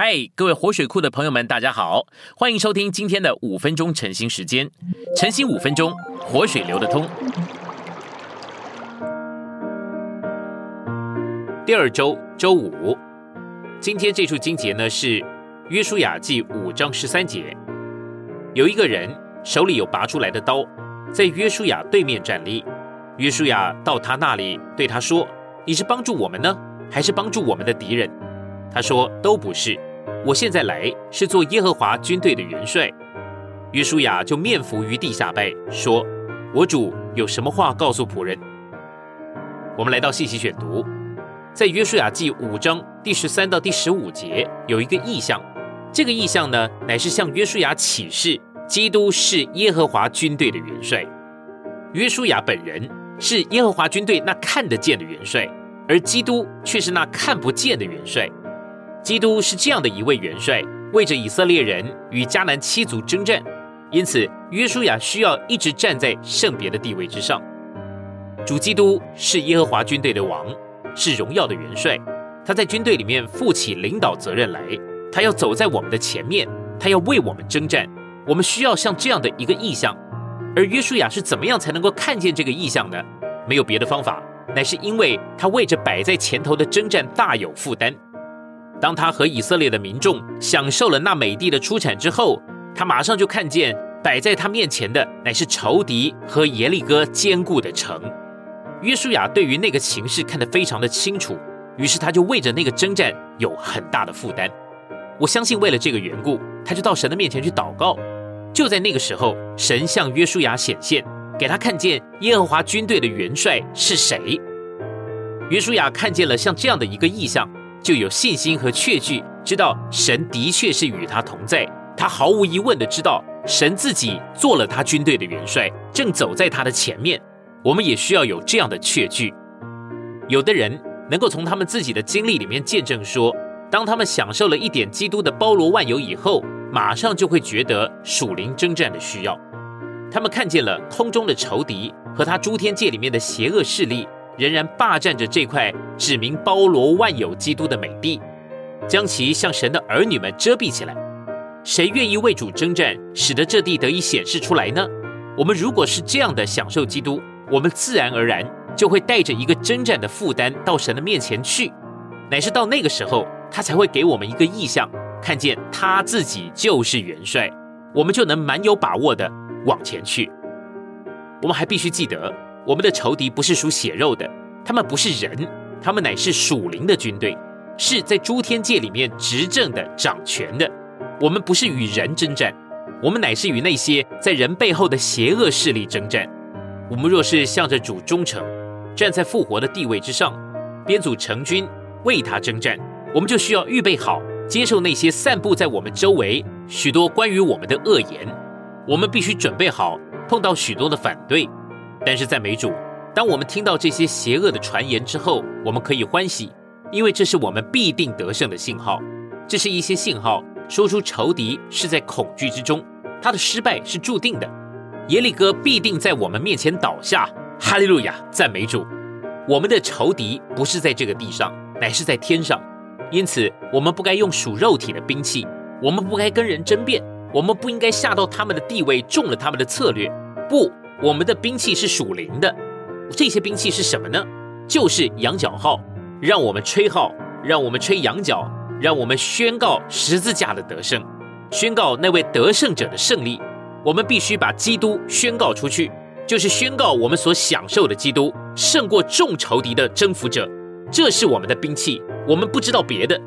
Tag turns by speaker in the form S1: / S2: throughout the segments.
S1: 嗨，各位活水库的朋友们，大家好，欢迎收听今天的五分钟晨兴时间。晨兴五分钟，活水流得通。第二周周五，今天这处经节呢是约书亚记五章十三节。有一个人手里有拔出来的刀，在约书亚对面站立。约书亚到他那里，对他说：“你是帮助我们呢，还是帮助我们的敌人？”他说：“都不是。”我现在来是做耶和华军队的元帅，约书亚就面伏于地下拜，说：“我主有什么话告诉仆人？”我们来到信息选读，在约书亚记五章第十三到第十五节有一个意象，这个意象呢，乃是向约书亚启示基督是耶和华军队的元帅，约书亚本人是耶和华军队那看得见的元帅，而基督却是那看不见的元帅。基督是这样的一位元帅，为着以色列人与迦南七族征战，因此约书亚需要一直站在圣别的地位之上。主基督是耶和华军队的王，是荣耀的元帅，他在军队里面负起领导责任来，他要走在我们的前面，他要为我们征战。我们需要像这样的一个意象，而约书亚是怎么样才能够看见这个意象呢？没有别的方法，乃是因为他为着摆在前头的征战大有负担。当他和以色列的民众享受了那美地的出产之后，他马上就看见摆在他面前的乃是仇敌和耶利哥坚固的城。约书亚对于那个情势看得非常的清楚，于是他就为着那个征战有很大的负担。我相信为了这个缘故，他就到神的面前去祷告。就在那个时候，神向约书亚显现，给他看见耶和华军队的元帅是谁。约书亚看见了像这样的一个意象。就有信心和确据，知道神的确是与他同在。他毫无疑问的知道，神自己做了他军队的元帅，正走在他的前面。我们也需要有这样的确据。有的人能够从他们自己的经历里面见证说，当他们享受了一点基督的包罗万有以后，马上就会觉得属灵征战的需要。他们看见了空中的仇敌和他诸天界里面的邪恶势力。仍然霸占着这块指明包罗万有基督的美地，将其向神的儿女们遮蔽起来。谁愿意为主征战，使得这地得以显示出来呢？我们如果是这样的享受基督，我们自然而然就会带着一个征战的负担到神的面前去。乃是到那个时候，他才会给我们一个意象，看见他自己就是元帅，我们就能蛮有把握的往前去。我们还必须记得。我们的仇敌不是属血肉的，他们不是人，他们乃是属灵的军队，是在诸天界里面执政的、掌权的。我们不是与人征战，我们乃是与那些在人背后的邪恶势力征战。我们若是向着主忠诚，站在复活的地位之上，编组成军为他征战，我们就需要预备好接受那些散布在我们周围许多关于我们的恶言。我们必须准备好碰到许多的反对。但是在美主，当我们听到这些邪恶的传言之后，我们可以欢喜，因为这是我们必定得胜的信号。这是一些信号，说出仇敌是在恐惧之中，他的失败是注定的。耶利哥必定在我们面前倒下。哈利路亚，赞美主！我们的仇敌不是在这个地上，乃是在天上。因此，我们不该用属肉体的兵器，我们不该跟人争辩，我们不应该下到他们的地位，中了他们的策略。不。我们的兵器是属灵的，这些兵器是什么呢？就是羊角号，让我们吹号，让我们吹羊角，让我们宣告十字架的得胜，宣告那位得胜者的胜利。我们必须把基督宣告出去，就是宣告我们所享受的基督胜过众仇敌的征服者。这是我们的兵器，我们不知道别的。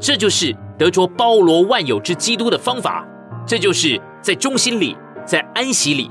S1: 这就是得着包罗万有之基督的方法，这就是在中心里，在安息里。